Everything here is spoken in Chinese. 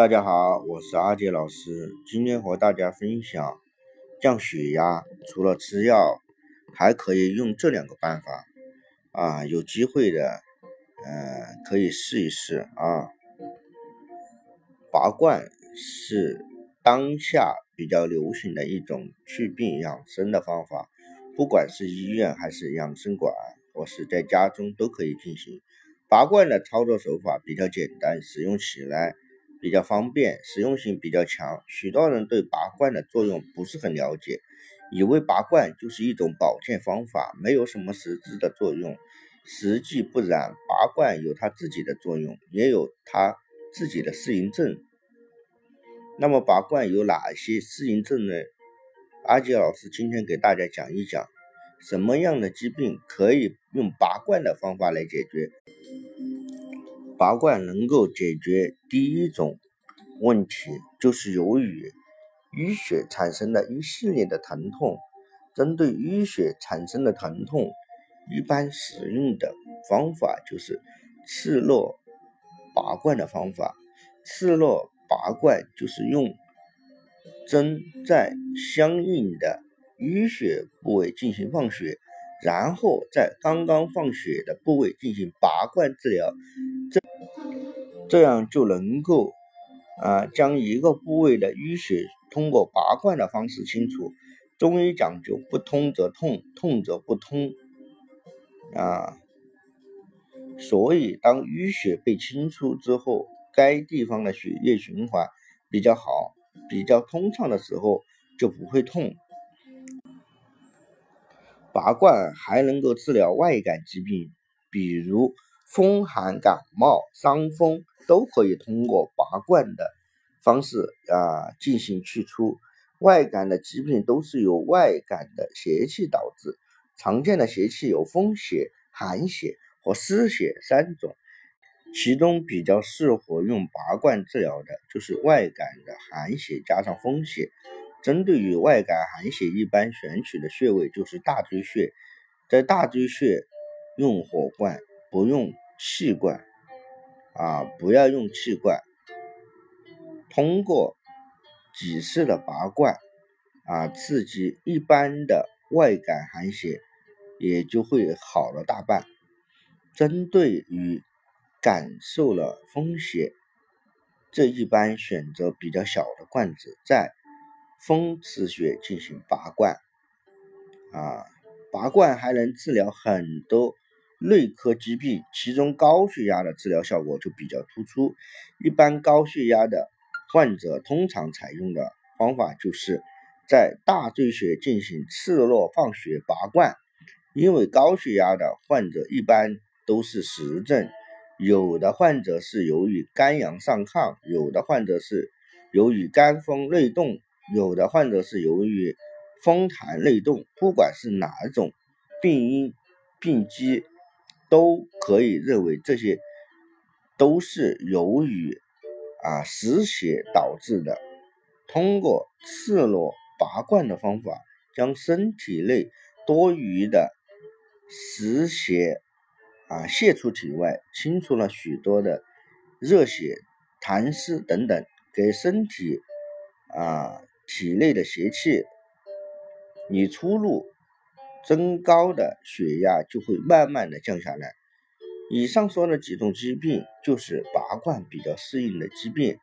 大家好，我是阿杰老师，今天和大家分享降血压，除了吃药，还可以用这两个办法啊。有机会的，嗯，可以试一试啊。拔罐是当下比较流行的一种祛病养生的方法，不管是医院还是养生馆，或是在家中都可以进行。拔罐的操作手法比较简单，使用起来比较方便，实用性比较强。许多人对拔罐的作用不是很了解，以为拔罐就是一种保健方法，没有什么实质的作用。实际不然，拔罐有它自己的作用，也有它自己的适应症。那么拔罐有哪些适应症呢？阿杰老师今天给大家讲一讲。什么样的疾病可以用拔罐的方法来解决？拔罐能够解决第一种问题，就是由于淤血产生的一系列的疼痛。针对淤血产生的疼痛，一般使用的方法就是刺络拔罐的方法。刺络拔罐就是用针在相应的。淤血部位进行放血，然后在刚刚放血的部位进行拔罐治疗，这这样就能够啊将一个部位的淤血通过拔罐的方式清除。中医讲究不通则痛，痛则不通啊，所以当淤血被清除之后，该地方的血液循环比较好、比较通畅的时候，就不会痛。拔罐还能够治疗外感疾病，比如风寒感冒、伤风，都可以通过拔罐的方式啊进行去除。外感的疾病都是由外感的邪气导致，常见的邪气有风邪、寒邪和湿邪三种，其中比较适合用拔罐治疗的就是外感的寒邪加上风邪。针对于外感寒邪，一般选取的穴位就是大椎穴，在大椎穴用火罐，不用气罐，啊，不要用气罐。通过几次的拔罐，啊，刺激一般的外感寒邪，也就会好了大半。针对于感受了风邪，这一般选择比较小的罐子，在。风池穴进行拔罐，啊，拔罐还能治疗很多内科疾病，其中高血压的治疗效果就比较突出。一般高血压的患者通常采用的方法就是在大椎穴进行刺络放血拔罐，因为高血压的患者一般都是实症，有的患者是由于肝阳上亢，有的患者是由于肝风内动。有的患者是由于风痰内动，不管是哪种病因病机，都可以认为这些都是由于啊湿邪导致的。通过刺络拔罐的方法，将身体内多余的湿邪啊泄出体外，清除了许多的热血、痰湿等等，给身体啊。体内的邪气你出入，增高的血压就会慢慢的降下来。以上说的几种疾病，就是拔罐比较适应的疾病。